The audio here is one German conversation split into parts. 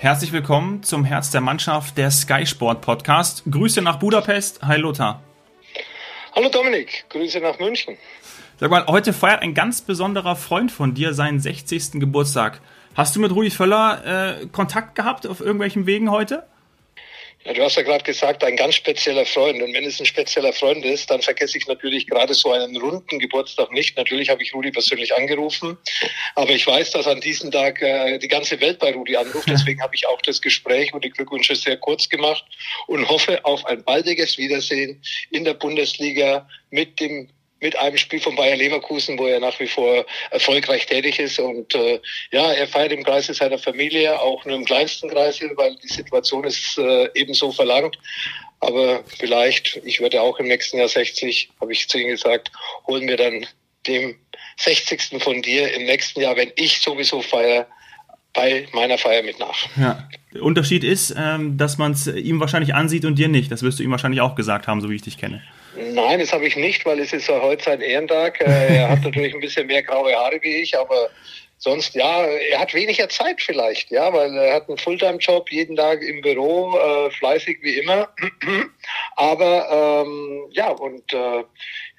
Herzlich willkommen zum Herz der Mannschaft der Sky Sport Podcast. Grüße nach Budapest. Hi Lothar. Hallo Dominik, Grüße nach München. Sag mal, heute feiert ein ganz besonderer Freund von dir seinen 60. Geburtstag. Hast du mit Rudi Völler äh, Kontakt gehabt auf irgendwelchen Wegen heute? Ja, du hast ja gerade gesagt, ein ganz spezieller Freund. Und wenn es ein spezieller Freund ist, dann vergesse ich natürlich gerade so einen runden Geburtstag nicht. Natürlich habe ich Rudi persönlich angerufen, aber ich weiß, dass an diesem Tag äh, die ganze Welt bei Rudi anruft. Deswegen habe ich auch das Gespräch und die Glückwünsche sehr kurz gemacht und hoffe auf ein baldiges Wiedersehen in der Bundesliga mit dem mit einem Spiel von Bayer Leverkusen, wo er nach wie vor erfolgreich tätig ist. Und äh, ja, er feiert im Kreise seiner Familie, auch nur im kleinsten Kreise, weil die Situation ist äh, ebenso verlangt. Aber vielleicht, ich werde auch im nächsten Jahr 60, habe ich zu ihm gesagt, holen wir dann dem 60. von dir im nächsten Jahr, wenn ich sowieso feiere, bei meiner Feier mit nach. Ja. Der Unterschied ist, ähm, dass man es ihm wahrscheinlich ansieht und dir nicht. Das wirst du ihm wahrscheinlich auch gesagt haben, so wie ich dich kenne. Nein, das habe ich nicht, weil es ist ja heute sein Ehrentag. Äh, er hat natürlich ein bisschen mehr graue Haare wie ich, aber sonst, ja, er hat weniger Zeit vielleicht, ja, weil er hat einen Fulltime-Job, jeden Tag im Büro, äh, fleißig wie immer. aber ähm, ja, und äh,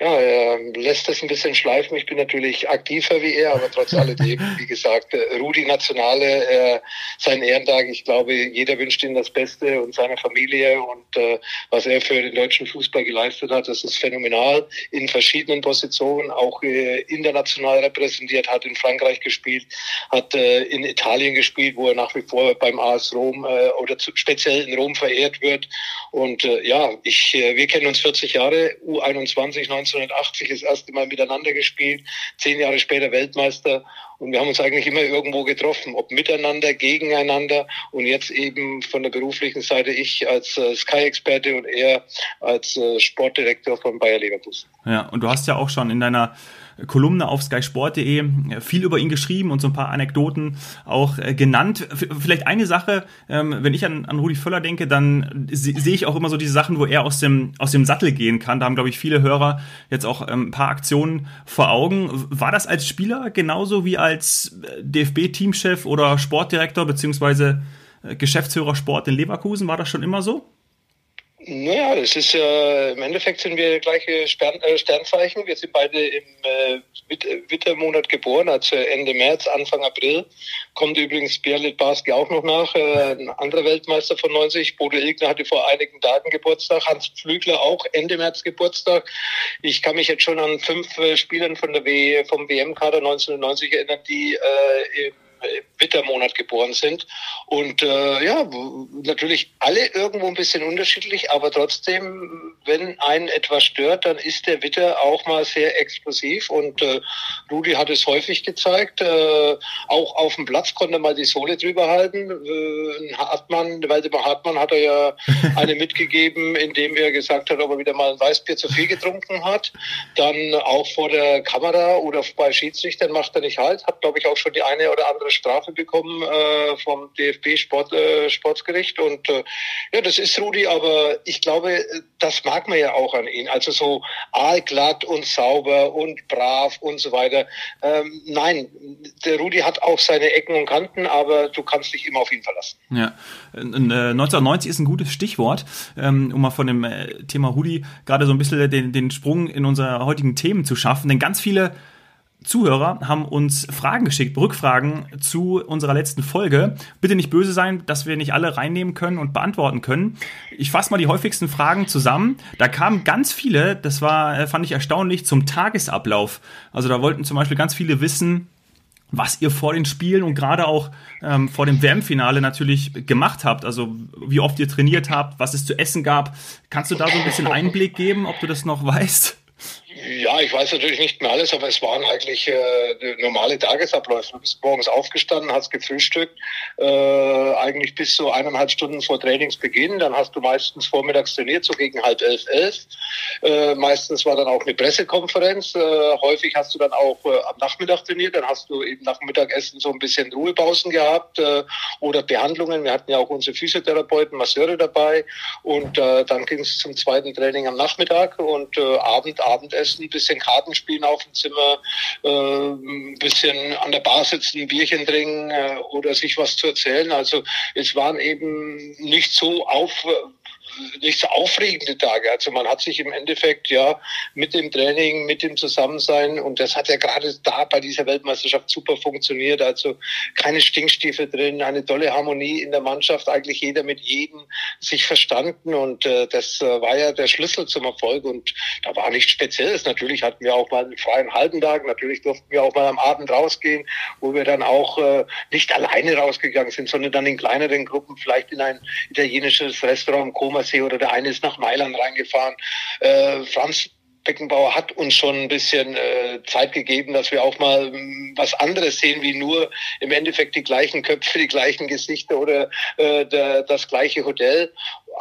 ja, er lässt das ein bisschen schleifen. Ich bin natürlich aktiver wie er, aber trotz alledem, wie gesagt, äh, Rudi Nationale, äh, sein Ehrentag, ich glaube, jeder wünscht ihm das Beste und seiner Familie und äh, was er für den deutschen Fußball geleistet hat, das ist phänomenal in verschiedenen Positionen, auch äh, international repräsentiert, hat in Frankreich gespielt, hat äh, in Italien gespielt, wo er nach wie vor beim AS Rom äh, oder zu, speziell in Rom verehrt wird. Und äh, ja, ich, äh, wir kennen uns 40 Jahre, U21, 19 1980 das erste Mal miteinander gespielt, zehn Jahre später Weltmeister und wir haben uns eigentlich immer irgendwo getroffen, ob miteinander, gegeneinander und jetzt eben von der beruflichen Seite ich als äh, Sky-Experte und er als äh, Sportdirektor von Bayer Leverkusen. Ja, und du hast ja auch schon in deiner Kolumne auf skysport.de viel über ihn geschrieben und so ein paar Anekdoten auch äh, genannt. Vielleicht eine Sache, ähm, wenn ich an, an Rudi Völler denke, dann sehe ich auch immer so diese Sachen, wo er aus dem, aus dem Sattel gehen kann. Da haben, glaube ich, viele Hörer jetzt auch ähm, ein paar Aktionen vor Augen. War das als Spieler genauso wie als äh, DFB-Teamchef oder Sportdirektor beziehungsweise äh, Geschäftsführer Sport in Leverkusen? War das schon immer so? Naja, das ist ja, im Endeffekt sind wir gleiche Stern, äh, Sternzeichen. Wir sind beide im äh, Wittermonat geboren, also Ende März, Anfang April. Kommt übrigens Bierlit Barski auch noch nach, äh, ein anderer Weltmeister von 90. Bodo Ilgner hatte vor einigen Tagen Geburtstag, Hans Pflügler auch Ende März Geburtstag. Ich kann mich jetzt schon an fünf äh, Spielern von der w vom WM-Kader 1990 erinnern, die äh, im Wintermonat geboren sind. Und äh, ja, natürlich alle irgendwo ein bisschen unterschiedlich, aber trotzdem, wenn einen etwas stört, dann ist der Witter auch mal sehr explosiv. Und äh, Rudi hat es häufig gezeigt. Äh, auch auf dem Platz konnte er mal die Sohle drüber halten. Äh, Hartmann, Waldemar Hartmann hat er ja eine mitgegeben, indem er gesagt hat, ob er wieder mal ein Weißbier zu viel getrunken hat. Dann auch vor der Kamera oder bei Schiedsrichtern macht er nicht halt. Hat, glaube ich, auch schon die eine oder andere Strafe bekommen äh, vom DFB Sport, äh, Sportsgericht. Und äh, ja, das ist Rudi, aber ich glaube, das mag man ja auch an ihm. Also so aalglatt und sauber und brav und so weiter. Ähm, nein, der Rudi hat auch seine Ecken und Kanten, aber du kannst dich immer auf ihn verlassen. Ja, 1990 äh, ist ein gutes Stichwort, ähm, um mal von dem äh, Thema Rudi gerade so ein bisschen den, den Sprung in unsere heutigen Themen zu schaffen. Denn ganz viele Zuhörer haben uns Fragen geschickt, Rückfragen zu unserer letzten Folge. Bitte nicht böse sein, dass wir nicht alle reinnehmen können und beantworten können. Ich fasse mal die häufigsten Fragen zusammen. Da kamen ganz viele, das war, äh, fand ich erstaunlich, zum Tagesablauf. Also da wollten zum Beispiel ganz viele wissen, was ihr vor den Spielen und gerade auch ähm, vor dem WM-Finale natürlich gemacht habt. Also wie oft ihr trainiert habt, was es zu essen gab. Kannst du da so ein bisschen Einblick geben, ob du das noch weißt? Ja, ich weiß natürlich nicht mehr alles, aber es waren eigentlich äh, normale Tagesabläufe. Du bist morgens aufgestanden, hast gefrühstückt, äh, eigentlich bis so eineinhalb Stunden vor Trainingsbeginn. Dann hast du meistens vormittags trainiert, so gegen halb elf, elf. Äh, meistens war dann auch eine Pressekonferenz. Äh, häufig hast du dann auch äh, am Nachmittag trainiert. Dann hast du eben nach Mittagessen so ein bisschen Ruhepausen gehabt äh, oder Behandlungen. Wir hatten ja auch unsere Physiotherapeuten, Masseure dabei. Und dann ging es zum zweiten Training am Nachmittag und Abend, Abendessen sitzen, ein bisschen Karten spielen auf dem Zimmer, äh, ein bisschen an der Bar sitzen, ein Bierchen trinken äh, oder sich was zu erzählen. Also es waren eben nicht so auf nicht so aufregende Tage. Also man hat sich im Endeffekt ja mit dem Training, mit dem Zusammensein und das hat ja gerade da bei dieser Weltmeisterschaft super funktioniert. Also keine Stinkstiefel drin, eine tolle Harmonie in der Mannschaft, eigentlich jeder mit jedem sich verstanden und äh, das äh, war ja der Schlüssel zum Erfolg und da war nichts Spezielles. Natürlich hatten wir auch mal einen freien halben Tag, natürlich durften wir auch mal am Abend rausgehen, wo wir dann auch äh, nicht alleine rausgegangen sind, sondern dann in kleineren Gruppen, vielleicht in ein italienisches Restaurant, Koma Gardasee oder der eine ist nach Mailand reingefahren. Äh, Franz Beckenbauer hat uns schon ein bisschen äh, Zeit gegeben, dass wir auch mal m, hm, was anderes sehen, wie nur im Endeffekt die gleichen Köpfe, die gleichen Gesichter oder äh, der, das gleiche Hotel.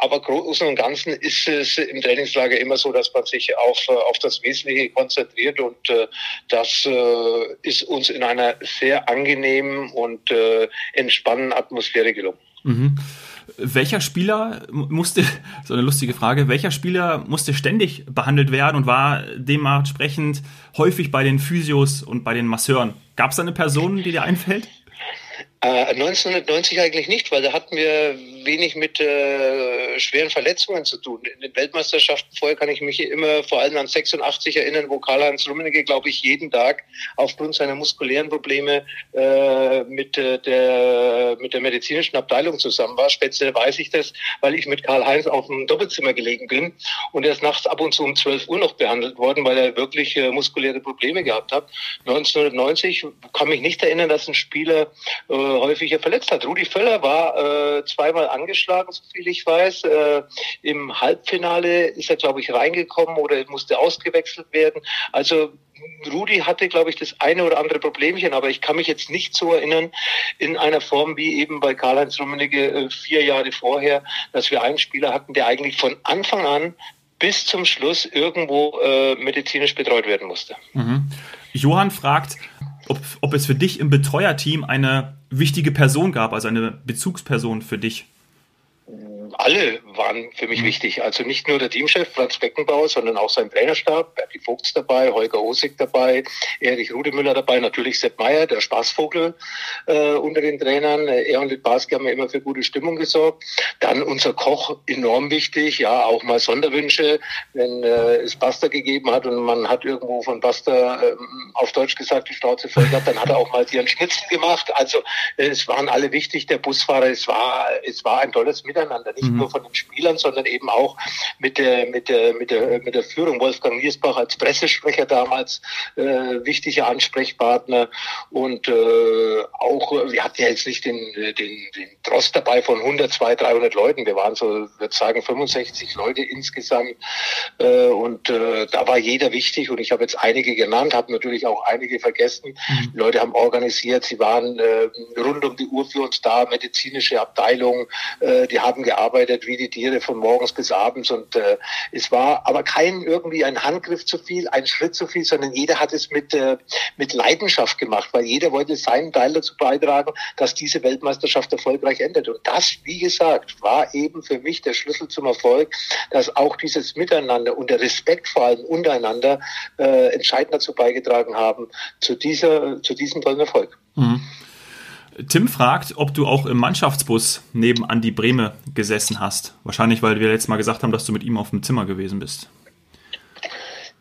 Aber großen und Ganzen ist es im Trainingslager immer so, dass man sich auf, äh, auf das Wesentliche konzentriert und äh, das äh, ist uns in einer sehr angenehmen und äh, entspannenden Atmosphäre gelungen. Mhm. Welcher Spieler musste, so eine lustige Frage, welcher Spieler musste ständig behandelt werden und war dementsprechend häufig bei den Physios und bei den Masseuren? Gab es da eine Person, die dir einfällt? Äh, 1990 eigentlich nicht, weil da hatten wir wenig mit äh, schweren Verletzungen zu tun. In den Weltmeisterschaften vorher kann ich mich immer vor allem an 86 erinnern, wo Karl-Heinz Rummenigge, glaube ich, jeden Tag aufgrund seiner muskulären Probleme äh, mit, äh, der, mit der medizinischen Abteilung zusammen war. Speziell weiß ich das, weil ich mit Karl-Heinz auf dem Doppelzimmer gelegen bin und er ist nachts ab und zu um 12 Uhr noch behandelt worden, weil er wirklich äh, muskuläre Probleme gehabt hat. 1990 kann mich nicht erinnern, dass ein Spieler äh, häufiger verletzt hat. Rudi Völler war äh, zweimal angeschlagen, so viel ich weiß. Äh, Im Halbfinale ist er, glaube ich, reingekommen oder musste ausgewechselt werden. Also Rudi hatte, glaube ich, das eine oder andere Problemchen, aber ich kann mich jetzt nicht so erinnern in einer Form wie eben bei Karl-Heinz Rummenigge äh, vier Jahre vorher, dass wir einen Spieler hatten, der eigentlich von Anfang an bis zum Schluss irgendwo äh, medizinisch betreut werden musste. Mhm. Johann fragt, ob, ob es für dich im Betreuerteam eine wichtige Person gab, also eine Bezugsperson für dich alle waren für mich mhm. wichtig. Also nicht nur der Teamchef Franz Beckenbauer, sondern auch sein Trainerstab, Berti Vogts dabei, Holger Osig dabei, Erich Rudemüller dabei, natürlich Sepp Meier, der Spaßvogel äh, unter den Trainern. Er und Litbarski haben ja immer für gute Stimmung gesorgt. Dann unser Koch, enorm wichtig, ja, auch mal Sonderwünsche, wenn äh, es Basta gegeben hat und man hat irgendwo von Basta äh, auf Deutsch gesagt, die Schnauze voll gehabt, dann hat er auch mal einen Schnitzel gemacht. Also äh, es waren alle wichtig, der Busfahrer, es war, es war ein tolles Miteinander nicht mhm. nur von den Spielern, sondern eben auch mit der, mit der, mit der, mit der Führung. Wolfgang Niersbach als Pressesprecher damals, äh, wichtiger Ansprechpartner und äh, auch, wir hatten ja jetzt nicht den, den, den Trost dabei von 100, 200, 300 Leuten. Wir waren so, würde sagen, 65 Leute insgesamt äh, und äh, da war jeder wichtig und ich habe jetzt einige genannt, habe natürlich auch einige vergessen. Mhm. Leute haben organisiert, sie waren äh, rund um die Uhr für uns da, medizinische Abteilung, äh, die haben gearbeitet gearbeitet wie die Tiere von morgens bis abends und äh, es war aber kein irgendwie ein Handgriff zu viel, ein Schritt zu viel, sondern jeder hat es mit äh, mit Leidenschaft gemacht, weil jeder wollte seinen Teil dazu beitragen, dass diese Weltmeisterschaft erfolgreich endet und das, wie gesagt, war eben für mich der Schlüssel zum Erfolg, dass auch dieses Miteinander und der Respekt vor allem untereinander äh, entscheidend dazu beigetragen haben zu dieser zu diesem tollen Erfolg. Mhm. Tim fragt, ob du auch im Mannschaftsbus neben Andi Brehme gesessen hast. Wahrscheinlich, weil wir letztes Mal gesagt haben, dass du mit ihm auf dem Zimmer gewesen bist.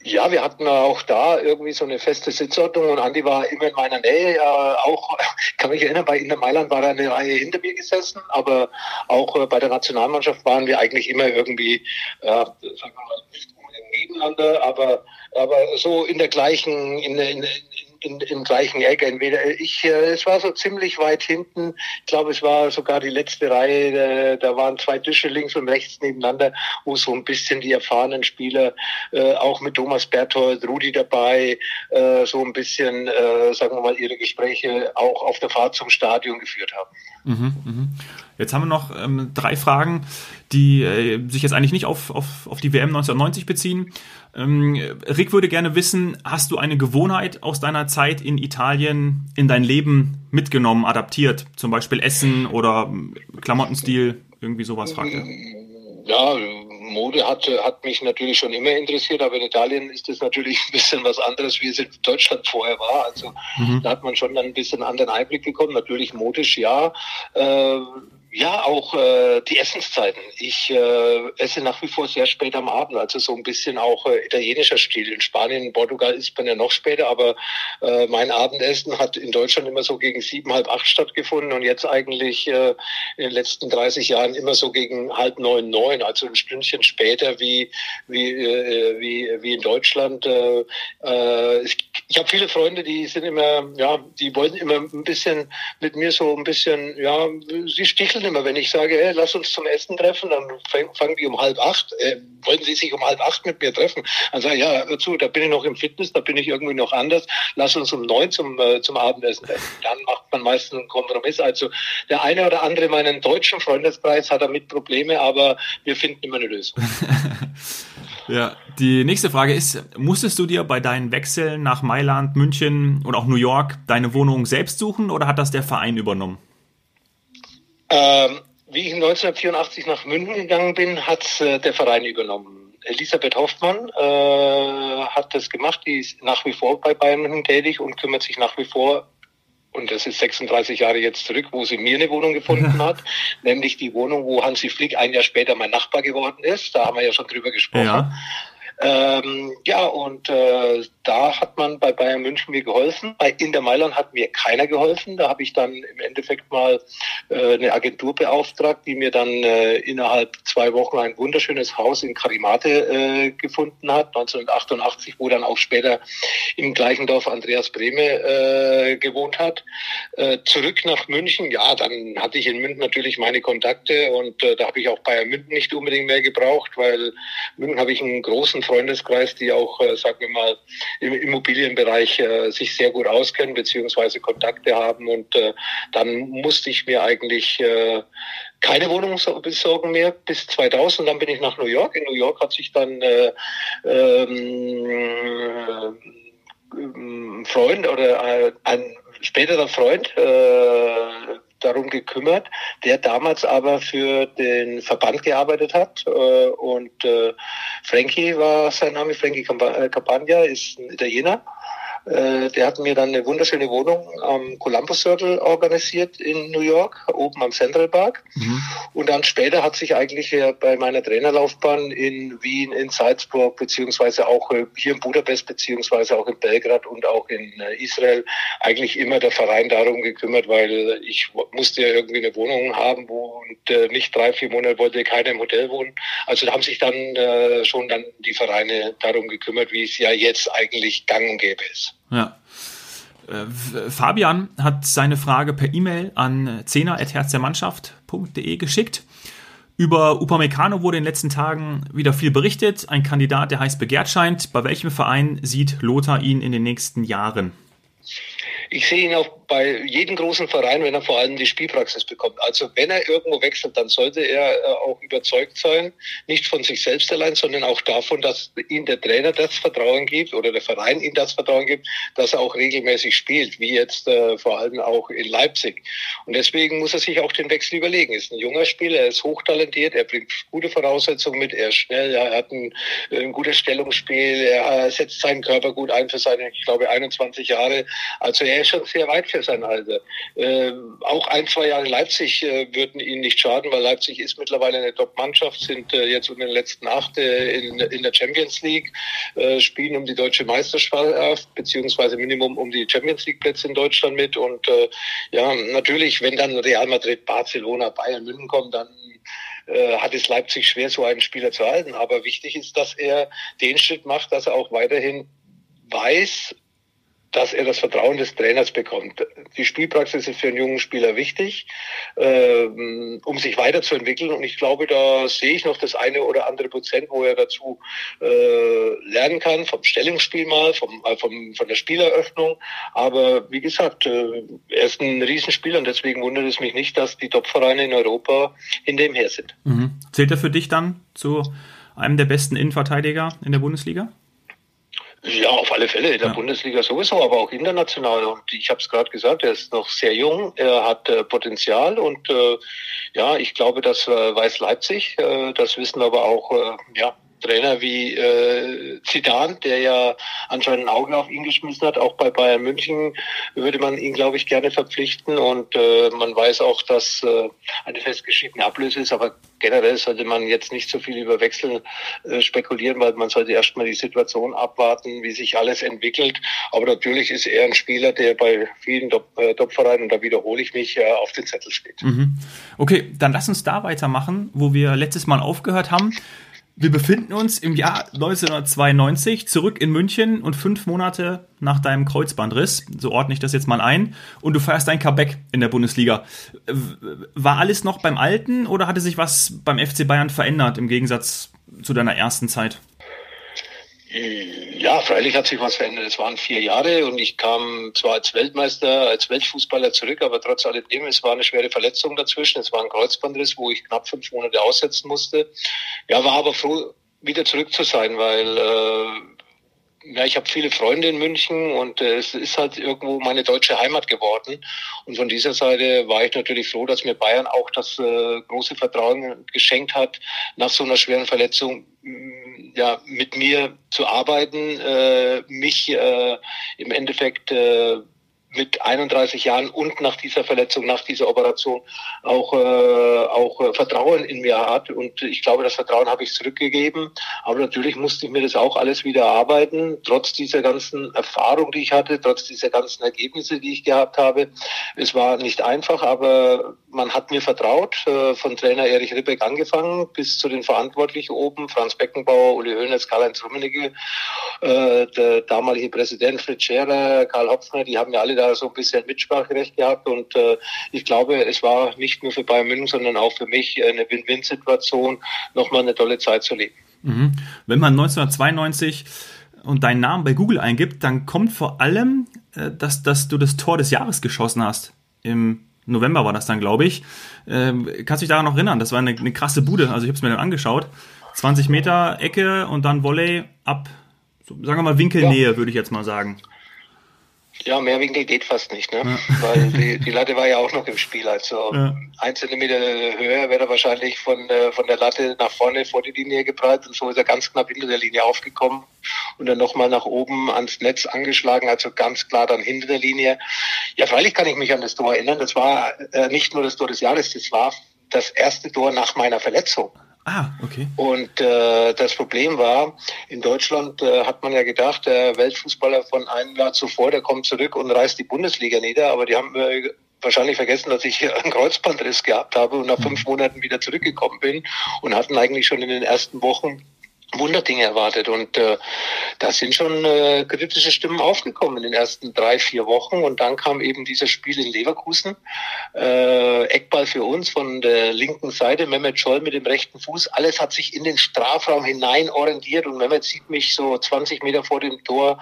Ja, wir hatten auch da irgendwie so eine feste Sitzordnung und Andi war immer in meiner Nähe. Äh, auch, kann mich erinnern, bei Inter Mailand war er eine Reihe hinter mir gesessen, aber auch äh, bei der Nationalmannschaft waren wir eigentlich immer irgendwie, äh, sagen wir mal, nicht nebeneinander, aber, aber so in der gleichen, in, in, in im gleichen Eck. Entweder ich, äh, es war so ziemlich weit hinten. Ich glaube, es war sogar die letzte Reihe. Da, da waren zwei Tische links und rechts nebeneinander, wo so ein bisschen die erfahrenen Spieler, äh, auch mit Thomas Berthold, Rudi dabei, äh, so ein bisschen, äh, sagen wir mal, ihre Gespräche auch auf der Fahrt zum Stadion geführt haben. Mhm, mh. Jetzt haben wir noch ähm, drei Fragen, die äh, sich jetzt eigentlich nicht auf, auf, auf die WM 1990 beziehen. Ähm, Rick würde gerne wissen, hast du eine Gewohnheit aus deiner Zeit in Italien in dein Leben mitgenommen, adaptiert? Zum Beispiel Essen oder Klamottenstil, irgendwie sowas, fragt er. Ja, Mode hat, hat mich natürlich schon immer interessiert, aber in Italien ist das natürlich ein bisschen was anderes, wie es in Deutschland vorher war. Also mhm. da hat man schon ein bisschen anderen Einblick bekommen. Natürlich modisch, ja. Äh, ja, auch äh, die Essenszeiten. Ich äh, esse nach wie vor sehr spät am Abend, also so ein bisschen auch äh, italienischer Stil. In Spanien, in Portugal ist man ja noch später, aber äh, mein Abendessen hat in Deutschland immer so gegen sieben, halb acht stattgefunden und jetzt eigentlich äh, in den letzten 30 Jahren immer so gegen halb neun, neun, also ein Stündchen später wie wie äh, wie wie in Deutschland. Äh, äh, ich habe viele Freunde, die sind immer, ja, die wollen immer ein bisschen mit mir so ein bisschen, ja, sie sticheln immer, wenn ich sage, hey, lass uns zum Essen treffen, dann fangen die um halb acht. Äh, wollen Sie sich um halb acht mit mir treffen? Dann sage ich, ja, hör zu, da bin ich noch im Fitness, da bin ich irgendwie noch anders. Lass uns um neun zum, äh, zum Abendessen treffen. Dann macht man meistens einen Kompromiss. Also der eine oder andere meinen deutschen Freundeskreis hat damit Probleme, aber wir finden immer eine Lösung. Ja, die nächste Frage ist, musstest du dir bei deinen Wechseln nach Mailand, München und auch New York deine Wohnung selbst suchen oder hat das der Verein übernommen? Ähm, wie ich 1984 nach München gegangen bin, hat äh, der Verein übernommen. Elisabeth Hoffmann äh, hat das gemacht, die ist nach wie vor bei Bayern München tätig und kümmert sich nach wie vor und das ist 36 Jahre jetzt zurück, wo sie mir eine Wohnung gefunden hat, nämlich die Wohnung, wo Hansi Flick ein Jahr später mein Nachbar geworden ist. Da haben wir ja schon drüber gesprochen. Ja. Ähm, ja, und äh, da hat man bei Bayern München mir geholfen. Bei Inter Mailand hat mir keiner geholfen. Da habe ich dann im Endeffekt mal äh, eine Agentur beauftragt, die mir dann äh, innerhalb zwei Wochen ein wunderschönes Haus in Karimate äh, gefunden hat, 1988, wo dann auch später im gleichen Dorf Andreas Brehme äh, gewohnt hat. Äh, zurück nach München, ja, dann hatte ich in München natürlich meine Kontakte und äh, da habe ich auch Bayern München nicht unbedingt mehr gebraucht, weil München habe ich einen großen Freundeskreis, die auch, äh, sagen wir mal, im Immobilienbereich äh, sich sehr gut auskennen beziehungsweise Kontakte haben. Und äh, dann musste ich mir eigentlich äh, keine Wohnung besorgen mehr bis 2000. Dann bin ich nach New York. In New York hat sich dann äh, ähm, äh, Freund oder äh, ein späterer Freund äh, darum gekümmert, der damals aber für den Verband gearbeitet hat. Äh, und äh, Frankie war sein Name, Frankie Campagna, ist ein Italiener. Äh, der hat mir dann eine wunderschöne Wohnung am Columbus Circle organisiert in New York, oben am Central Park. Mhm. Und dann später hat sich eigentlich bei meiner Trainerlaufbahn in Wien, in Salzburg, beziehungsweise auch äh, hier in Budapest, beziehungsweise auch in Belgrad und auch in äh, Israel eigentlich immer der Verein darum gekümmert, weil ich musste ja irgendwie eine Wohnung haben, wo und nicht drei, vier Monate wollte keiner im Hotel wohnen. Also da haben sich dann schon dann die Vereine darum gekümmert, wie es ja jetzt eigentlich gang und gäbe ist. Ja. Äh, Fabian hat seine Frage per E-Mail an zehner.herzdermannschaft.de geschickt. Über Upamecano wurde in den letzten Tagen wieder viel berichtet. Ein Kandidat, der heiß begehrt scheint. Bei welchem Verein sieht Lothar ihn in den nächsten Jahren? Ich sehe ihn auch bei jedem großen Verein, wenn er vor allem die Spielpraxis bekommt. Also wenn er irgendwo wechselt, dann sollte er äh, auch überzeugt sein, nicht von sich selbst allein, sondern auch davon, dass ihm der Trainer das Vertrauen gibt oder der Verein ihm das Vertrauen gibt, dass er auch regelmäßig spielt, wie jetzt äh, vor allem auch in Leipzig. Und deswegen muss er sich auch den Wechsel überlegen. Er ist ein junger Spieler, er ist hochtalentiert, er bringt gute Voraussetzungen mit, er ist schnell, er hat ein, ein gutes Stellungsspiel, er setzt seinen Körper gut ein für seine, ich glaube, 21 Jahre. Also er ist schon sehr weit für sein Alter. Äh, auch ein, zwei Jahre Leipzig äh, würden ihnen nicht schaden, weil Leipzig ist mittlerweile eine Top-Mannschaft, sind äh, jetzt in den letzten acht äh, in, in der Champions League, äh, spielen um die deutsche Meisterschaft, beziehungsweise Minimum um die Champions League-Plätze in Deutschland mit. Und äh, ja, natürlich, wenn dann Real Madrid, Barcelona, Bayern, München kommen, dann hat es Leipzig schwer, so einen Spieler zu halten. Aber wichtig ist, dass er den Schritt macht, dass er auch weiterhin weiß, dass er das Vertrauen des Trainers bekommt. Die Spielpraxis ist für einen jungen Spieler wichtig, ähm, um sich weiterzuentwickeln. Und ich glaube, da sehe ich noch das eine oder andere Prozent, wo er dazu äh, lernen kann, vom Stellungsspiel mal, vom, äh, vom, von der Spieleröffnung. Aber wie gesagt, äh, er ist ein Riesenspieler und deswegen wundert es mich nicht, dass die Topvereine in Europa hinter ihm her sind. Mhm. Zählt er für dich dann zu einem der besten Innenverteidiger in der Bundesliga? Ja, auf alle Fälle. In der ja. Bundesliga sowieso, aber auch international. Und ich habe es gerade gesagt, er ist noch sehr jung, er hat äh, Potenzial und äh, ja, ich glaube, das äh, weiß Leipzig. Äh, das wissen aber auch äh, ja, Trainer wie äh, Zidane, der ja anscheinend ein Auge auf ihn geschmissen hat. Auch bei Bayern München würde man ihn, glaube ich, gerne verpflichten. Und äh, man weiß auch, dass äh, eine festgeschriebene Ablöse ist. Aber generell sollte man jetzt nicht so viel über Wechsel äh, spekulieren, weil man sollte erstmal die Situation abwarten, wie sich alles entwickelt. Aber natürlich ist er ein Spieler, der bei vielen äh, Top-Vereinen, und da wiederhole ich mich, äh, auf den Zettel steht. Mhm. Okay, dann lass uns da weitermachen, wo wir letztes Mal aufgehört haben. Wir befinden uns im Jahr 1992 zurück in München und fünf Monate nach deinem Kreuzbandriss, so ordne ich das jetzt mal ein, und du feierst dein Comeback in der Bundesliga. War alles noch beim Alten oder hatte sich was beim FC Bayern verändert im Gegensatz zu deiner ersten Zeit? Ja, freilich hat sich was verändert. Es waren vier Jahre und ich kam zwar als Weltmeister, als Weltfußballer zurück, aber trotz alledem, es war eine schwere Verletzung dazwischen. Es war ein Kreuzbandriss, wo ich knapp fünf Monate aussetzen musste. Ja, war aber froh, wieder zurück zu sein, weil äh, ja, ich habe viele Freunde in München und äh, es ist halt irgendwo meine deutsche Heimat geworden. Und von dieser Seite war ich natürlich froh, dass mir Bayern auch das äh, große Vertrauen geschenkt hat, nach so einer schweren Verletzung ja, mit mir zu arbeiten, äh, mich äh, im Endeffekt äh, mit 31 Jahren und nach dieser Verletzung, nach dieser Operation auch, äh, auch äh, Vertrauen in mir hat. Und ich glaube, das Vertrauen habe ich zurückgegeben. Aber natürlich musste ich mir das auch alles wieder erarbeiten, trotz dieser ganzen Erfahrung, die ich hatte, trotz dieser ganzen Ergebnisse, die ich gehabt habe. Es war nicht einfach, aber man hat mir vertraut, äh, von Trainer Erich Ribbeck angefangen, bis zu den Verantwortlichen oben, Franz Beckenbauer, Uli Hoeneß, Karl-Heinz Rummenigge, äh, der damalige Präsident Fritz Scherer, Karl Hopfner, die haben ja alle da so ein bisschen Mitspracherecht gehabt und äh, ich glaube, es war nicht nur für Bayern München, sondern auch für mich eine Win-Win-Situation, nochmal eine tolle Zeit zu leben. Mhm. Wenn man 1992 und deinen Namen bei Google eingibt, dann kommt vor allem, äh, dass, dass du das Tor des Jahres geschossen hast. Im November war das dann, glaube ich. Ähm, kannst du dich daran noch erinnern? Das war eine, eine krasse Bude. Also ich habe es mir dann angeschaut. 20 Meter Ecke und dann Volley ab, sagen wir mal Winkelnähe, ja. würde ich jetzt mal sagen. Ja, mehr Winkel geht fast nicht, ne? Ja. Weil die, die Latte war ja auch noch im Spiel. Also ja. ein Zentimeter höher wäre er wahrscheinlich von, äh, von der Latte nach vorne vor die Linie geprallt und so ist er ganz knapp hinter der Linie aufgekommen und dann nochmal nach oben ans Netz angeschlagen, also ganz klar dann hinter der Linie. Ja, freilich kann ich mich an das Tor erinnern. Das war äh, nicht nur das Tor des Jahres, das war das erste Tor nach meiner Verletzung. Ah, okay. Und äh, das Problem war, in Deutschland äh, hat man ja gedacht, der Weltfußballer von einem Jahr zuvor, der kommt zurück und reißt die Bundesliga nieder, aber die haben äh, wahrscheinlich vergessen, dass ich einen Kreuzbandriss gehabt habe und nach fünf mhm. Monaten wieder zurückgekommen bin und hatten eigentlich schon in den ersten Wochen Wunderdinge erwartet. Und äh, da sind schon äh, kritische Stimmen aufgekommen in den ersten drei, vier Wochen. Und dann kam eben dieses Spiel in Leverkusen. Äh, Eckball für uns von der linken Seite, Mehmet Scholl mit dem rechten Fuß. Alles hat sich in den Strafraum hinein orientiert und Mehmet sieht mich so 20 Meter vor dem Tor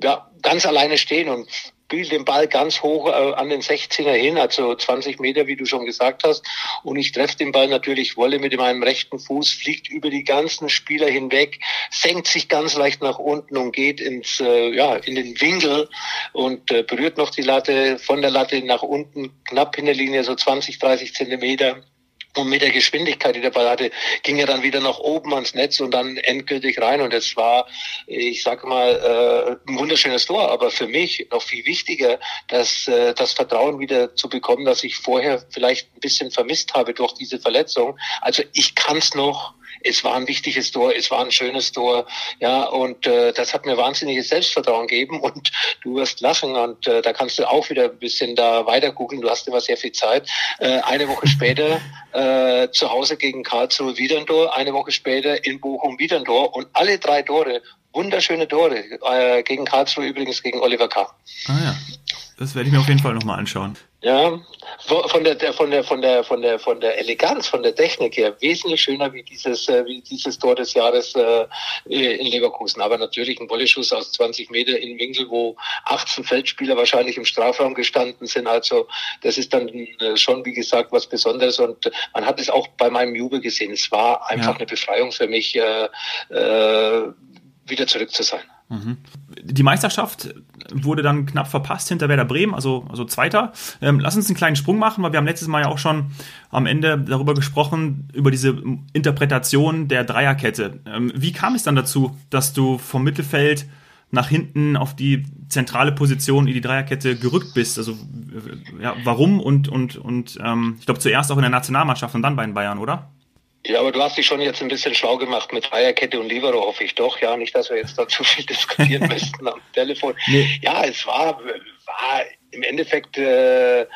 ja, ganz alleine stehen und spielt den Ball ganz hoch äh, an den 16er hin, also 20 Meter, wie du schon gesagt hast. Und ich treffe den Ball natürlich Wolle mit meinem rechten Fuß, fliegt über die ganzen Spieler hinweg, senkt sich ganz leicht nach unten und geht ins, äh, ja, in den Winkel und äh, berührt noch die Latte von der Latte nach unten, knapp in der Linie, so 20, 30 Zentimeter. Und mit der Geschwindigkeit, die der Ball hatte, ging er dann wieder nach oben ans Netz und dann endgültig rein. Und es war, ich sage mal, äh, ein wunderschönes Tor. Aber für mich noch viel wichtiger, dass äh, das Vertrauen wieder zu bekommen, das ich vorher vielleicht ein bisschen vermisst habe durch diese Verletzung. Also ich kann es noch es war ein wichtiges Tor, es war ein schönes Tor, ja, und äh, das hat mir wahnsinniges Selbstvertrauen gegeben und du wirst lachen und äh, da kannst du auch wieder ein bisschen da weiter gucken, du hast immer sehr viel Zeit. Äh, eine Woche später äh, zu Hause gegen Karlsruhe wieder ein Tor, eine Woche später in Bochum wieder ein Tor und alle drei Tore, wunderschöne Tore, äh, gegen Karlsruhe übrigens gegen Oliver K. Ah ja, das werde ich mir auf jeden Fall nochmal anschauen. Ja, von der, von der, von der, von der, von der Eleganz, von der Technik her wesentlich schöner wie dieses, äh, wie dieses Tor des Jahres äh, in Leverkusen. Aber natürlich ein Wolleschuss aus 20 Meter in Winkel, wo 18 Feldspieler wahrscheinlich im Strafraum gestanden sind. Also das ist dann äh, schon, wie gesagt, was Besonderes. Und man hat es auch bei meinem Jubel gesehen. Es war einfach ja. eine Befreiung für mich, äh, äh, wieder zurück zu sein. Mhm. Die Meisterschaft wurde dann knapp verpasst hinter Werder Bremen, also, also Zweiter. Ähm, lass uns einen kleinen Sprung machen, weil wir haben letztes Mal ja auch schon am Ende darüber gesprochen, über diese Interpretation der Dreierkette. Ähm, wie kam es dann dazu, dass du vom Mittelfeld nach hinten auf die zentrale Position in die Dreierkette gerückt bist? Also ja, warum und, und, und ähm, ich glaube zuerst auch in der Nationalmannschaft und dann bei den Bayern, oder? Ja, aber du hast dich schon jetzt ein bisschen schlau gemacht mit Dreierkette und Libero, hoffe ich doch. Ja, nicht, dass wir jetzt da zu viel diskutieren müssten am Telefon. Nee. Ja, es war, war im Endeffekt äh,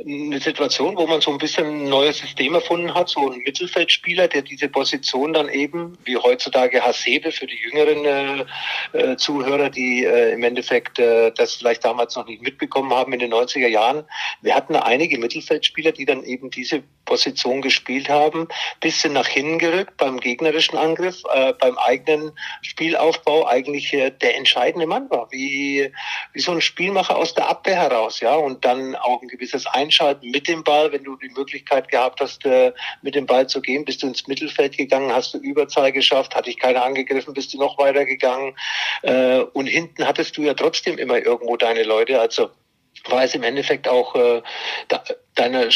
eine Situation, wo man so ein bisschen ein neues System erfunden hat, so ein Mittelfeldspieler, der diese Position dann eben, wie heutzutage Hasebe für die jüngeren äh, äh, Zuhörer, die äh, im Endeffekt äh, das vielleicht damals noch nicht mitbekommen haben in den 90er Jahren. Wir hatten einige Mittelfeldspieler, die dann eben diese Position gespielt haben, bisschen nach hinten gerückt beim gegnerischen Angriff, äh, beim eigenen Spielaufbau. Eigentlich äh, der entscheidende Mann war, wie, wie so ein Spielmacher aus der Abwehr heraus, ja, und dann auch ein gewisses Einschalten mit dem Ball, wenn du die Möglichkeit gehabt hast, äh, mit dem Ball zu gehen, bist du ins Mittelfeld gegangen, hast du Überzahl geschafft, hatte ich keiner angegriffen, bist du noch weiter gegangen. Äh, und hinten hattest du ja trotzdem immer irgendwo deine Leute, also war es im Endeffekt auch äh, da, deine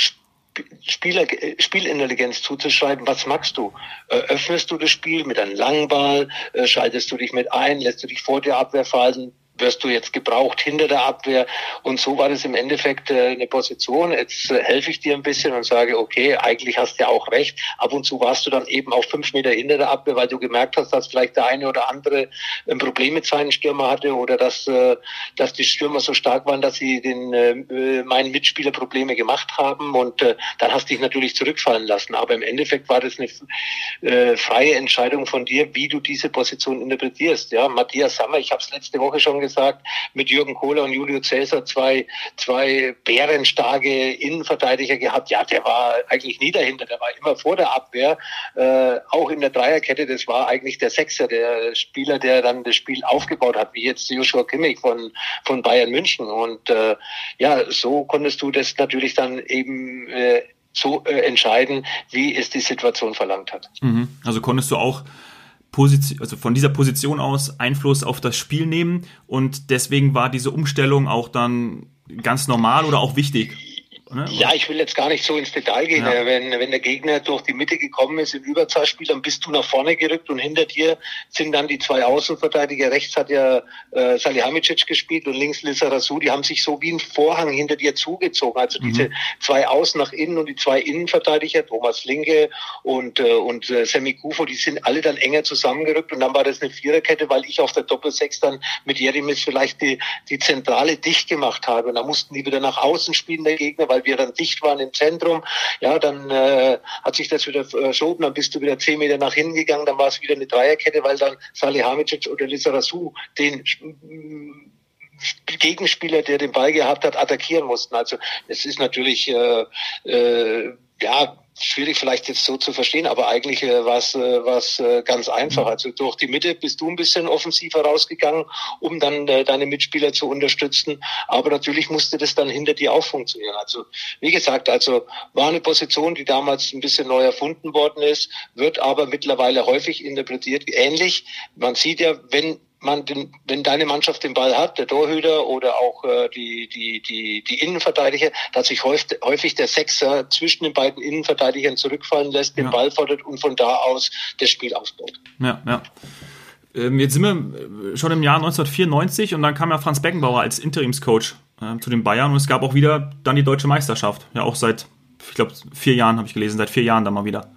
Spieler, Spielintelligenz zuzuschreiben. Was magst du? Äh, öffnest du das Spiel mit einem langen Ball? Äh, schaltest du dich mit ein? Lässt du dich vor der Abwehr fallen? Wirst du jetzt gebraucht hinter der Abwehr. Und so war das im Endeffekt äh, eine Position. Jetzt äh, helfe ich dir ein bisschen und sage, okay, eigentlich hast du ja auch recht. Ab und zu warst du dann eben auch fünf Meter hinter der Abwehr, weil du gemerkt hast, dass vielleicht der eine oder andere ein Problem mit seinen Stürmer hatte oder dass, äh, dass die Stürmer so stark waren, dass sie den äh, meinen Mitspieler Probleme gemacht haben. Und äh, dann hast du dich natürlich zurückfallen lassen. Aber im Endeffekt war das eine äh, freie Entscheidung von dir, wie du diese Position interpretierst. Ja, Matthias Sammer, ich habe es letzte Woche schon gesagt, gesagt, mit Jürgen Kohler und Julio Cäsar zwei, zwei bärenstarke Innenverteidiger gehabt. Ja, der war eigentlich nie dahinter, der war immer vor der Abwehr, äh, auch in der Dreierkette. Das war eigentlich der Sechser, der Spieler, der dann das Spiel aufgebaut hat, wie jetzt Joshua Kimmich von, von Bayern München. Und äh, ja, so konntest du das natürlich dann eben äh, so äh, entscheiden, wie es die Situation verlangt hat. Mhm. Also konntest du auch Position, also von dieser Position aus Einfluss auf das Spiel nehmen und deswegen war diese Umstellung auch dann ganz normal oder auch wichtig. Ne? Ja, ich will jetzt gar nicht so ins Detail gehen. Ja. Wenn, wenn der Gegner durch die Mitte gekommen ist im Überzahlspiel, dann bist du nach vorne gerückt und hinter dir sind dann die zwei Außenverteidiger. Rechts hat ja äh, Salihamidzic gespielt und links Lissa Rasu. Die haben sich so wie ein Vorhang hinter dir zugezogen. Also mhm. diese zwei Außen nach innen und die zwei Innenverteidiger, Thomas Linke und, äh, und äh, Semi Kufo, die sind alle dann enger zusammengerückt und dann war das eine Viererkette, weil ich auf der Doppelsechs dann mit Jerimis vielleicht die, die Zentrale dicht gemacht habe. Und da mussten die wieder nach außen spielen, der Gegner, weil weil wir dann dicht waren im Zentrum. Ja, dann äh, hat sich das wieder verschoben, dann bist du wieder zehn Meter nach hinten gegangen, dann war es wieder eine Dreierkette, weil dann Salihamidzic oder Lissarasu den Gegenspieler, der den Ball gehabt hat, attackieren mussten. Also es ist natürlich äh, äh, ja schwierig vielleicht jetzt so zu verstehen, aber eigentlich äh, war es äh, war's, äh, ganz einfach. Mhm. Also durch die Mitte bist du ein bisschen offensiver rausgegangen, um dann äh, deine Mitspieler zu unterstützen. Aber natürlich musste das dann hinter dir auch funktionieren. Also wie gesagt, also war eine Position, die damals ein bisschen neu erfunden worden ist, wird aber mittlerweile häufig interpretiert ähnlich. Man sieht ja, wenn man den, wenn deine Mannschaft den Ball hat, der Torhüter oder auch äh, die, die, die, die Innenverteidiger, dass sich häufig, häufig der Sechser zwischen den beiden Innenverteidigern zurückfallen lässt, den ja. Ball fordert und von da aus das Spiel ausbaut. Ja, ja. Ähm, jetzt sind wir schon im Jahr 1994 und dann kam ja Franz Beckenbauer als Interimscoach äh, zu den Bayern und es gab auch wieder dann die deutsche Meisterschaft. Ja, auch seit, ich glaube, vier Jahren habe ich gelesen, seit vier Jahren dann mal wieder.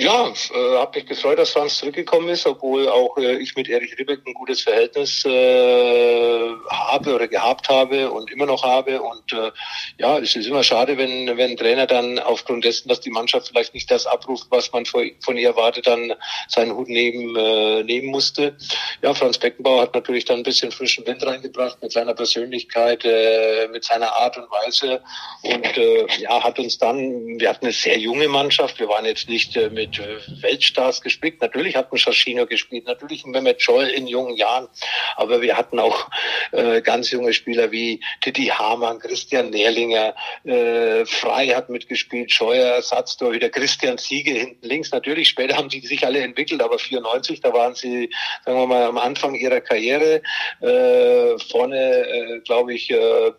Ja, äh, habe mich gefreut, dass Franz zurückgekommen ist, obwohl auch äh, ich mit Erich Ribbeck ein gutes Verhältnis äh, habe oder gehabt habe und immer noch habe. Und äh, ja, es ist immer schade, wenn, wenn ein Trainer dann aufgrund dessen, dass die Mannschaft vielleicht nicht das abruft, was man von ihr erwartet, dann seinen Hut nehmen, äh, nehmen musste. Ja, Franz Beckenbauer hat natürlich dann ein bisschen frischen Wind reingebracht mit seiner Persönlichkeit, äh, mit seiner Art und Weise und äh, ja, hat uns dann, wir hatten eine sehr junge Mannschaft, wir waren jetzt nicht äh, mit mit Weltstars gespielt. Natürlich hat ein Schaschino gespielt, natürlich ein Mehmet Scholl in jungen Jahren, aber wir hatten auch äh, ganz junge Spieler wie Titi Hamann, Christian Nährlinger, äh, Frei hat mitgespielt, Scheuer, Ersatztorhüter, Christian Siege hinten links. Natürlich, später haben sie sich alle entwickelt, aber 94, da waren sie, sagen wir mal, am Anfang ihrer Karriere. Äh, vorne, äh, glaube ich, äh, äh,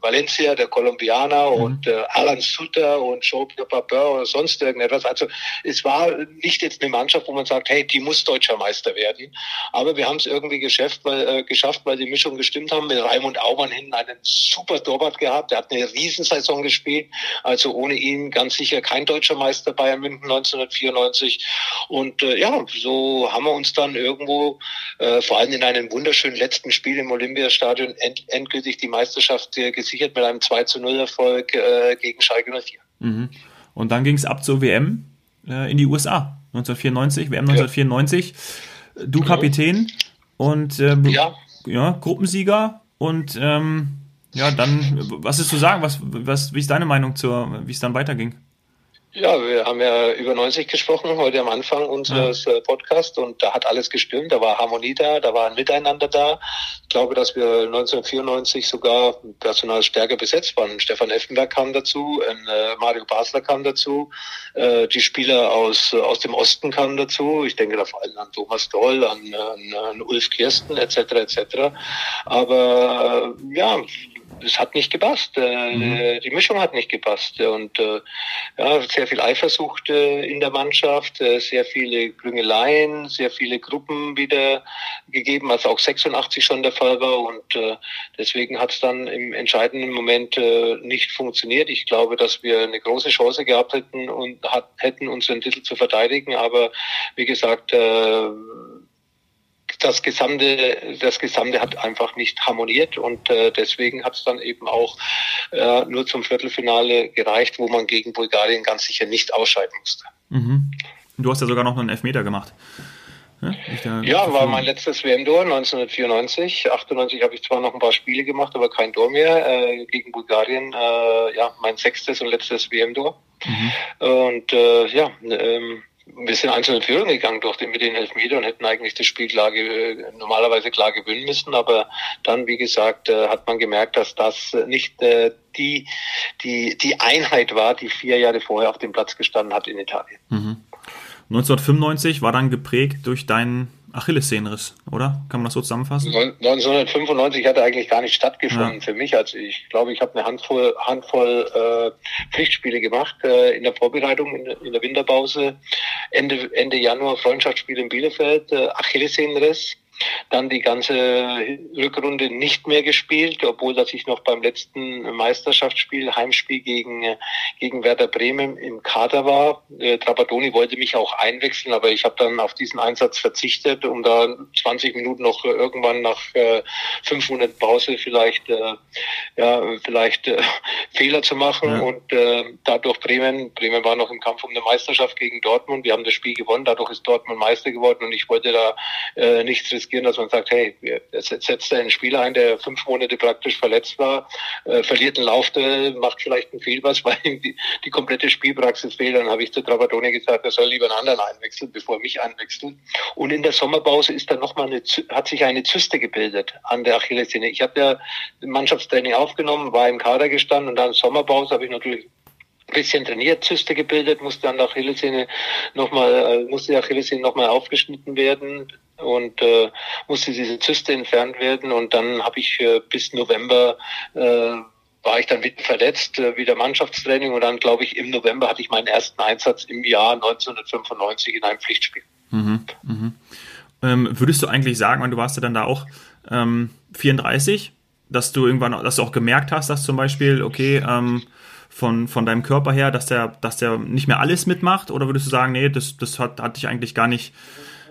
Valencia, der Kolumbianer mhm. und äh, Alan Sutter und Joe Papin oder sonst irgendetwas. Also es war nicht jetzt eine Mannschaft, wo man sagt, hey, die muss deutscher Meister werden. Aber wir haben es irgendwie geschafft, weil, äh, geschafft, weil die Mischung gestimmt haben. Mit Raimund Aumann hinten einen super Torwart gehabt. Der hat eine Riesensaison gespielt. Also ohne ihn ganz sicher kein deutscher Meister Bayern München 1994. Und äh, ja, so haben wir uns dann irgendwo, äh, vor allem in einem wunderschönen letzten Spiel im Olympiastadion, end endgültig die Meisterschaft Meisterschaft gesichert mit einem 2 zu 0 Erfolg äh, gegen Schalke 04. Mhm. Und dann ging es ab zur WM äh, in die USA 1994, WM 1994. Ja. Du Kapitän und äh, ja. ja. Gruppensieger und ähm, ja, dann, was ist zu sagen? Was, was, wie ist deine Meinung zur, wie es dann weiterging? Ja, wir haben ja über 90 gesprochen heute am Anfang unseres. Äh, Podcasts und da hat alles gestimmt. Da war Harmonie da, da war ein Miteinander da. Ich glaube, dass wir 1994 sogar personal stärker besetzt waren. Stefan Effenberg kam dazu, äh, Mario Basler kam dazu, äh, die Spieler aus, aus dem Osten kamen dazu. Ich denke da vor allem an Thomas Doll, an, an, an Ulf Kirsten etc. etc. Aber ja, es hat nicht gepasst. Äh, mhm. Die Mischung hat nicht gepasst. Und äh, ja, sehr viel Eifersucht äh, in der Mannschaft, äh, sehr viele Klüngeleien, sehr viele Gruppen wieder gegeben, als auch 86 schon der Fall war. Und äh, deswegen hat es dann im entscheidenden Moment äh, nicht funktioniert. Ich glaube, dass wir eine große Chance gehabt hätten und hat, hätten unseren Titel zu verteidigen. Aber wie gesagt, äh, das Gesamte, das Gesamte hat einfach nicht harmoniert und äh, deswegen hat es dann eben auch äh, nur zum Viertelfinale gereicht, wo man gegen Bulgarien ganz sicher nicht ausscheiden musste. Mhm. Du hast ja sogar noch einen Elfmeter gemacht. Ja, ja war mein letztes WM-Tor 1994. 98 habe ich zwar noch ein paar Spiele gemacht, aber kein Tor mehr äh, gegen Bulgarien. Äh, ja, mein sechstes und letztes WM-Tor. Mhm. Und äh, ja, ähm, wir sind einzeln in Führung gegangen durch den, mit den Elfmeter und hätten eigentlich das Spiel klar, normalerweise klar gewinnen müssen. Aber dann, wie gesagt, äh, hat man gemerkt, dass das nicht äh, die, die, die Einheit war, die vier Jahre vorher auf dem Platz gestanden hat in Italien. Mhm. 1995 war dann geprägt durch deinen Achillessehnenriss, oder? Kann man das so zusammenfassen? 1995 hatte eigentlich gar nicht stattgefunden ja. für mich. Also ich glaube, ich habe eine Handvoll, Handvoll äh, Pflichtspiele gemacht äh, in der Vorbereitung, in, in, der Winterpause. Ende, Ende Januar Freundschaftsspiel in Bielefeld, äh, Achillessehnenriss dann die ganze Rückrunde nicht mehr gespielt, obwohl dass ich noch beim letzten Meisterschaftsspiel, Heimspiel gegen, gegen Werder Bremen im Kader war. Äh, Trapattoni wollte mich auch einwechseln, aber ich habe dann auf diesen Einsatz verzichtet, um da 20 Minuten noch irgendwann nach äh, fünf Monaten Pause vielleicht, äh, ja, vielleicht äh, Fehler zu machen. Ja. Und äh, dadurch Bremen, Bremen war noch im Kampf um eine Meisterschaft gegen Dortmund. Wir haben das Spiel gewonnen, dadurch ist Dortmund Meister geworden und ich wollte da äh, nichts riskieren riskieren, dass man sagt, hey, jetzt setzt einen Spieler ein, der fünf Monate praktisch verletzt war, äh, verliert einen Laufduell, macht vielleicht ein Fehlpass, weil ihm die, die komplette Spielpraxis fehlt. Dann habe ich zu Trapattoni gesagt, er soll lieber einen anderen einwechseln, bevor er mich einwechselt. Und in der Sommerpause ist dann nochmal eine, hat sich eine Zyste gebildet an der Achillessehne. Ich habe ja Mannschaftstraining aufgenommen, war im Kader gestanden und dann Sommerpause habe ich natürlich bisschen trainiert, Zyste gebildet, musste an der Achillessehne nochmal, äh, musste die Achillessehne nochmal aufgeschnitten werden und äh, musste diese Zyste entfernt werden und dann habe ich äh, bis November äh, war ich dann wieder verletzt, äh, wieder Mannschaftstraining und dann glaube ich im November hatte ich meinen ersten Einsatz im Jahr 1995 in einem Pflichtspiel. Mhm, mhm. Ähm, würdest du eigentlich sagen, weil du warst ja dann da auch ähm, 34, dass du irgendwann, dass du auch gemerkt hast, dass zum Beispiel, okay, ähm, von, von deinem Körper her, dass der, dass der nicht mehr alles mitmacht? Oder würdest du sagen, nee, das, das hat, hat dich eigentlich gar nicht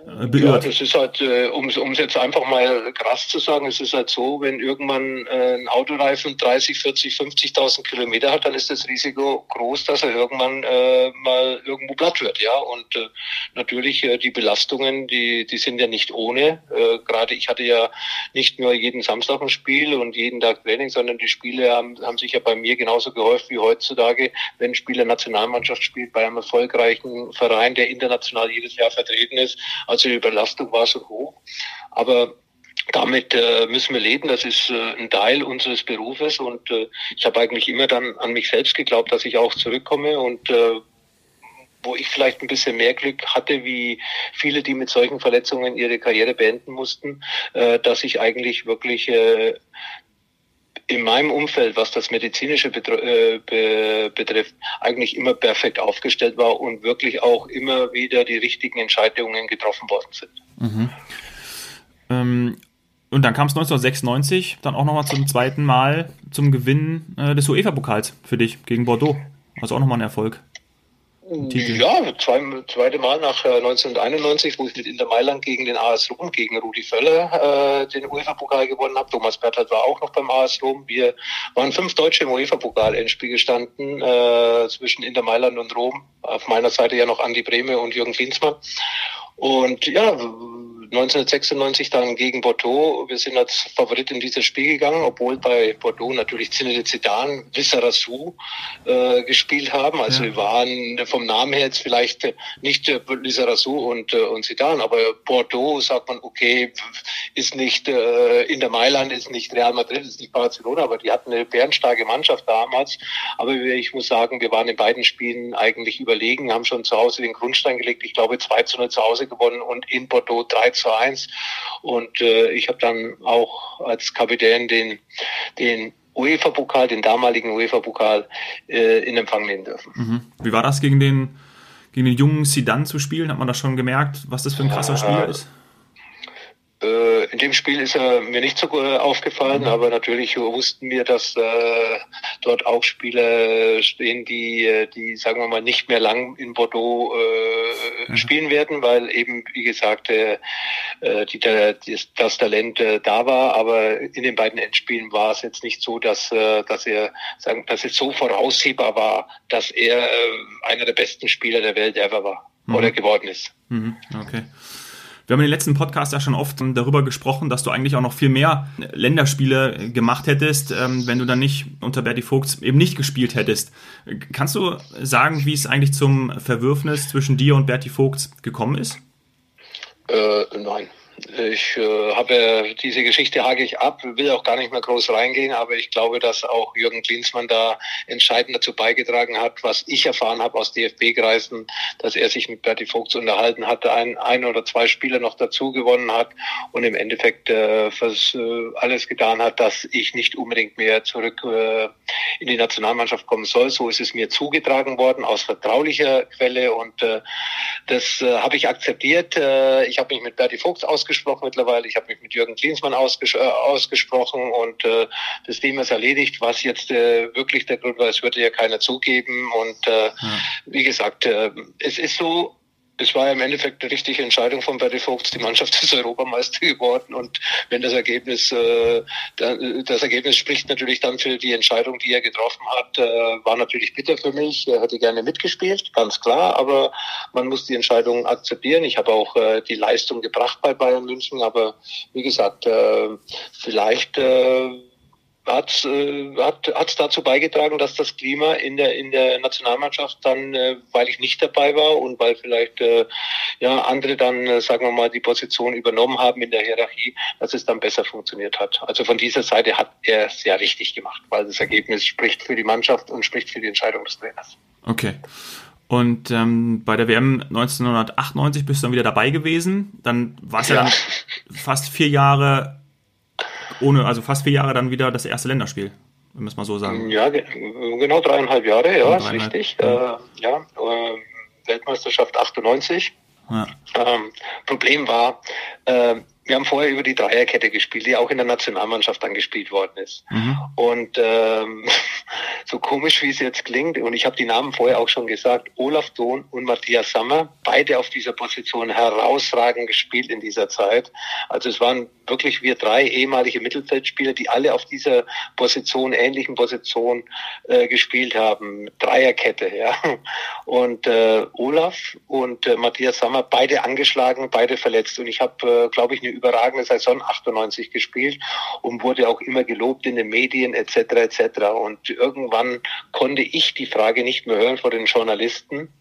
äh, beirrt. Ja, das ist halt, äh, um es jetzt einfach mal krass zu sagen, es ist halt so, wenn irgendwann äh, ein Autoreifen 30, 40, 50.000 Kilometer hat, dann ist das Risiko groß, dass er irgendwann äh, mal irgendwo platt wird. Ja, und äh, natürlich äh, die Belastungen, die, die sind ja nicht ohne. Äh, Gerade ich hatte ja nicht nur jeden Samstag ein Spiel und jeden Tag Training, sondern die Spiele haben, haben sich ja bei mir genauso gehäuft wie heutzutage, wenn ein Spieler Nationalmannschaft spielt bei einem erfolgreichen Verein, der international jedes Jahr vertreten ist. Also die Überlastung war so hoch. Aber damit äh, müssen wir leben. Das ist äh, ein Teil unseres Berufes und äh, ich habe eigentlich immer dann an mich selbst geglaubt, dass ich auch zurückkomme und äh, wo ich vielleicht ein bisschen mehr Glück hatte, wie viele, die mit solchen Verletzungen ihre Karriere beenden mussten, äh, dass ich eigentlich wirklich äh, in meinem Umfeld, was das medizinische äh, betrifft, eigentlich immer perfekt aufgestellt war und wirklich auch immer wieder die richtigen Entscheidungen getroffen worden sind. Mhm. Ähm, und dann kam es 1996 dann auch nochmal zum zweiten Mal zum Gewinn äh, des UEFA-Pokals für dich gegen Bordeaux. Also auch nochmal ein Erfolg. Ja, zwei, zweite Mal nach äh, 1991, wo ich mit Inter Mailand gegen den AS Rom, gegen Rudi Völler, äh, den UEFA-Pokal gewonnen habe. Thomas Berthold war auch noch beim AS Rom. Wir waren fünf Deutsche im UEFA-Pokal-Endspiel gestanden, äh, zwischen Inter Mailand und Rom. Auf meiner Seite ja noch Andi Brehme und Jürgen Klinsmann. Und ja, 1996 dann gegen Bordeaux. Wir sind als Favorit in dieses Spiel gegangen, obwohl bei Bordeaux natürlich Zinedine Zidane, Lissarassou äh, gespielt haben. Also ja. wir waren vom Namen her jetzt vielleicht nicht äh, Lissarassou und, äh, und Zidane, aber Bordeaux sagt man, okay, ist nicht äh, in der Mailand, ist nicht Real Madrid, ist nicht Barcelona, aber die hatten eine bärenstarke Mannschaft damals. Aber ich muss sagen, wir waren in beiden Spielen eigentlich überlegen, haben schon zu Hause den Grundstein gelegt. Ich glaube, 2 zu 0 zu Hause gewonnen und in Bordeaux 3 zu 1. Und äh, ich habe dann auch als Kapitän den, den UEFA-Pokal, den damaligen UEFA-Pokal äh, in Empfang nehmen dürfen. Mhm. Wie war das gegen den, gegen den jungen Sidan zu spielen? Hat man das schon gemerkt, was das für ein krasser ja, Spieler ist? Äh, in dem Spiel ist er mir nicht so aufgefallen, mhm. aber natürlich wussten wir, dass äh, dort auch Spieler stehen, die, die sagen wir mal nicht mehr lang in Bordeaux äh, mhm. spielen werden, weil eben wie gesagt äh, die, der, das Talent äh, da war. Aber in den beiden Endspielen war es jetzt nicht so, dass äh, dass er sagen, dass es so voraussehbar war, dass er äh, einer der besten Spieler der Welt ever war mhm. oder geworden ist. Mhm. Okay. Wir haben in den letzten Podcasts ja schon oft darüber gesprochen, dass du eigentlich auch noch viel mehr Länderspiele gemacht hättest, ähm, wenn du dann nicht unter Berti Vogts eben nicht gespielt hättest. Kannst du sagen, wie es eigentlich zum Verwürfnis zwischen dir und Berti Vogts gekommen ist? Äh, nein. Ich äh, habe diese Geschichte hake ich ab, will auch gar nicht mehr groß reingehen, aber ich glaube, dass auch Jürgen Klinsmann da entscheidend dazu beigetragen hat, was ich erfahren habe aus DFB-Kreisen, dass er sich mit Berti Vogts unterhalten hatte, ein, ein oder zwei Spieler noch dazu gewonnen hat und im Endeffekt äh, äh, alles getan hat, dass ich nicht unbedingt mehr zurück äh, in die Nationalmannschaft kommen soll. So ist es mir zugetragen worden aus vertraulicher Quelle und äh, das äh, habe ich akzeptiert. Äh, ich habe mich mit Berti Vogts aus ausgesprochen mittlerweile. Ich habe mich mit Jürgen Klinsmann ausges äh, ausgesprochen und äh, das Thema ist erledigt. Was jetzt äh, wirklich der Grund war, es würde ja keiner zugeben. Und äh, ja. wie gesagt, äh, es ist so, es war ja im Endeffekt eine richtige Entscheidung von Bertie Vogts. Die Mannschaft ist Europameister geworden und wenn das Ergebnis, äh, das Ergebnis spricht natürlich dann für die Entscheidung, die er getroffen hat, äh, war natürlich bitter für mich. Er hätte gerne mitgespielt, ganz klar, aber man muss die Entscheidung akzeptieren. Ich habe auch äh, die Leistung gebracht bei Bayern München, aber wie gesagt, äh, vielleicht äh, hat äh, hat hat's dazu beigetragen, dass das Klima in der in der Nationalmannschaft dann, äh, weil ich nicht dabei war und weil vielleicht äh, ja andere dann, äh, sagen wir mal, die Position übernommen haben in der Hierarchie, dass es dann besser funktioniert hat. Also von dieser Seite hat er es sehr richtig gemacht, weil das Ergebnis spricht für die Mannschaft und spricht für die Entscheidung des Trainers. Okay. Und ähm, bei der WM 1998 bist du dann wieder dabei gewesen. Dann war es ja. ja dann fast vier Jahre ohne, also fast vier Jahre dann wieder das erste Länderspiel, wenn wir es mal so sagen. Ja, genau dreieinhalb Jahre, ja, ist richtig. Ja, äh, ja äh, Weltmeisterschaft 98. Ja. Ähm, Problem war, äh, wir haben vorher über die Dreierkette gespielt, die auch in der Nationalmannschaft angespielt worden ist. Mhm. Und ähm, so komisch, wie es jetzt klingt, und ich habe die Namen vorher auch schon gesagt, Olaf Dohn und Matthias Sammer, beide auf dieser Position herausragend gespielt in dieser Zeit. Also es waren wirklich wir drei ehemalige Mittelfeldspieler, die alle auf dieser Position, ähnlichen Position äh, gespielt haben. Dreierkette, ja. Und äh, Olaf und äh, Matthias Sammer, beide angeschlagen, beide verletzt. Und ich habe, äh, glaube ich, eine überragende Saison 98 gespielt und wurde auch immer gelobt in den Medien etc. etc. Und irgendwann konnte ich die Frage nicht mehr hören vor den Journalisten.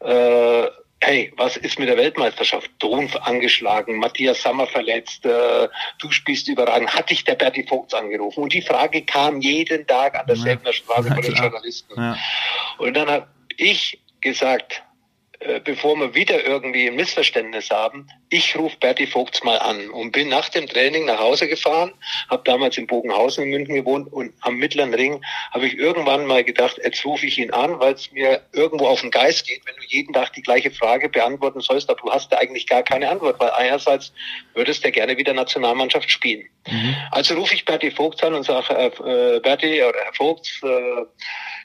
Äh, hey, was ist mit der Weltmeisterschaft? Trumpf angeschlagen, Matthias Sammer verletzt, äh, du spielst überragend. Hat dich der Berti Vogts angerufen? Und die Frage kam jeden Tag an derselben ja. Straße von den Journalisten. Ja. Und dann habe ich gesagt, bevor wir wieder irgendwie ein Missverständnis haben, ich rufe Berti Vogts mal an und bin nach dem Training nach Hause gefahren, habe damals in Bogenhausen in München gewohnt und am Mittleren Ring habe ich irgendwann mal gedacht, jetzt rufe ich ihn an, weil es mir irgendwo auf den Geist geht, wenn du jeden Tag die gleiche Frage beantworten sollst, aber du hast da eigentlich gar keine Antwort, weil einerseits würdest du gerne wieder Nationalmannschaft spielen. Mhm. Also rufe ich Berti Vogts an und sage, äh, äh, Berti oder Herr Vogts, äh,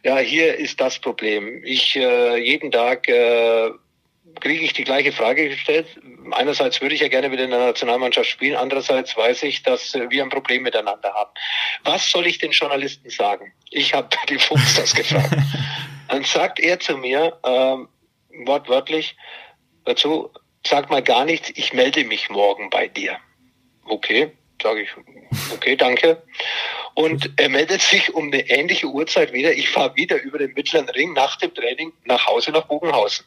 ja, hier ist das Problem. Ich äh, jeden Tag äh, kriege ich die gleiche Frage gestellt. Einerseits würde ich ja gerne wieder in der Nationalmannschaft spielen, andererseits weiß ich, dass wir ein Problem miteinander haben. Was soll ich den Journalisten sagen? Ich habe die Fuchs das gefragt. Dann sagt er zu mir ähm, wortwörtlich dazu, sag mal gar nichts, ich melde mich morgen bei dir. Okay, sage ich, okay, danke. Und er meldet sich um eine ähnliche Uhrzeit wieder. Ich fahre wieder über den Mittleren Ring nach dem Training nach Hause nach Bogenhausen.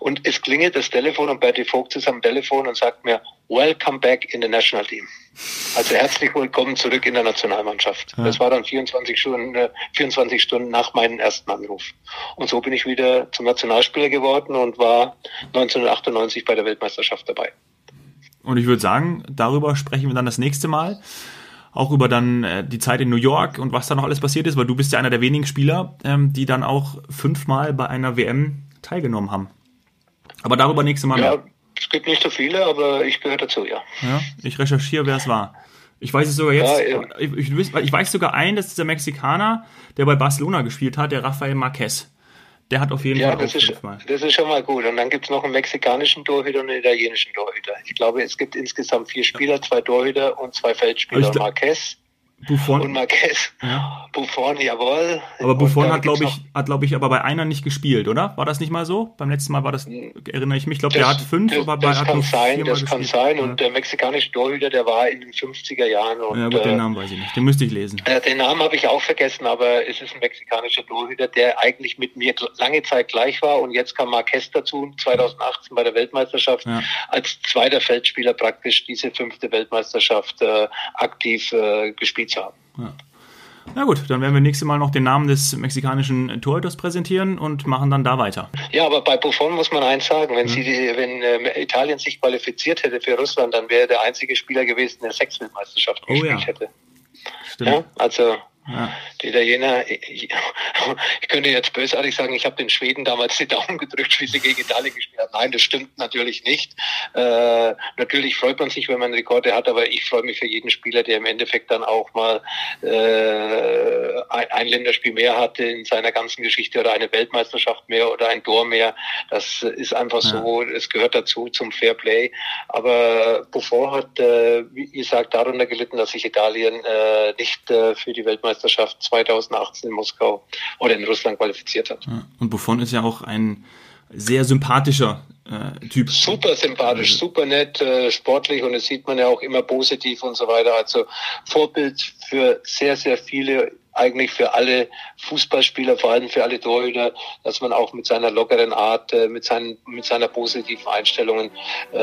Und es klingelt das Telefon und Bertie Vogt ist am Telefon und sagt mir, Welcome back in the National Team. Also herzlich willkommen zurück in der Nationalmannschaft. Ja. Das war dann 24 Stunden, 24 äh, Stunden nach meinem ersten Anruf. Und so bin ich wieder zum Nationalspieler geworden und war 1998 bei der Weltmeisterschaft dabei. Und ich würde sagen, darüber sprechen wir dann das nächste Mal. Auch über dann äh, die Zeit in New York und was da noch alles passiert ist, weil du bist ja einer der wenigen Spieler, ähm, die dann auch fünfmal bei einer WM teilgenommen haben. Aber darüber nächste Mal. Ja, es gibt nicht so viele, aber ich gehöre dazu, ja. Ja, ich recherchiere, wer es war. Ich weiß es sogar jetzt. Ja, ja. Ich, ich, ich, weiß sogar einen, das ist der Mexikaner, der bei Barcelona gespielt hat, der Rafael Marquez. Der hat auf jeden ja, Fall das ist, das ist schon mal gut. Und dann gibt es noch einen mexikanischen Torhüter und einen italienischen Torhüter. Ich glaube, es gibt insgesamt vier Spieler, zwei Torhüter und zwei Feldspieler. Marquez, Buffon. Und Marquez. Ja. Buffon, jawohl. Aber Buffon hat, glaube ich, hat, glaube ich, aber bei einer nicht gespielt, oder? War das nicht mal so? Beim letzten Mal war das, erinnere ich mich, ich glaube, der hat fünf, das, aber bei Das kann sein, das kann sein. Und ja. der mexikanische Torhüter, der war in den 50er Jahren. Und, ja, gut, den äh, Namen weiß ich nicht. Den müsste ich lesen. Äh, den Namen habe ich auch vergessen, aber es ist ein mexikanischer Torhüter, der eigentlich mit mir lange Zeit gleich war. Und jetzt kam Marquez dazu, 2018 bei der Weltmeisterschaft, ja. als zweiter Feldspieler praktisch diese fünfte Weltmeisterschaft äh, aktiv äh, gespielt zu haben. Ja. Na gut, dann werden wir nächstes Mal noch den Namen des mexikanischen Torhüters präsentieren und machen dann da weiter. Ja, aber bei Buffon muss man eins sagen, wenn, ja. sie, wenn äh, Italien sich qualifiziert hätte für Russland, dann wäre der einzige Spieler gewesen, der Sechsweltmeisterschaft oh, gespielt ja. hätte. Stimmt. Ja, also ja. Die Italiener, ich, ich, könnte jetzt bösartig sagen, ich habe den Schweden damals die Daumen gedrückt, wie sie gegen Italien gespielt haben. Nein, das stimmt natürlich nicht. Äh, natürlich freut man sich, wenn man Rekorde hat, aber ich freue mich für jeden Spieler, der im Endeffekt dann auch mal äh, ein, ein Länderspiel mehr hatte in seiner ganzen Geschichte oder eine Weltmeisterschaft mehr oder ein Tor mehr. Das ist einfach ja. so, es gehört dazu zum Fairplay. Aber Buffon hat, äh, wie gesagt, darunter gelitten, dass sich Italien äh, nicht äh, für die Weltmeisterschaft Weltmeisterschaft 2018 in Moskau oder in Russland qualifiziert hat. Und Buffon ist ja auch ein sehr sympathischer äh, Typ. Super sympathisch, also, super nett, äh, sportlich und das sieht man ja auch immer positiv und so weiter. Also Vorbild für sehr, sehr viele eigentlich für alle Fußballspieler, vor allem für alle Torhüter, dass man auch mit seiner lockeren Art, äh, mit, seinen, mit seiner positiven Einstellungen äh,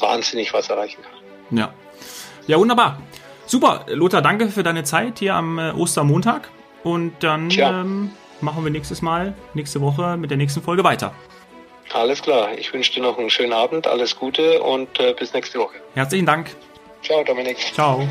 wahnsinnig was erreichen kann. Ja. Ja, wunderbar. Super, Lothar, danke für deine Zeit hier am äh, Ostermontag. Und dann ähm, machen wir nächstes Mal, nächste Woche mit der nächsten Folge weiter. Alles klar. Ich wünsche dir noch einen schönen Abend, alles Gute und äh, bis nächste Woche. Herzlichen Dank. Ciao, Dominik. Ciao.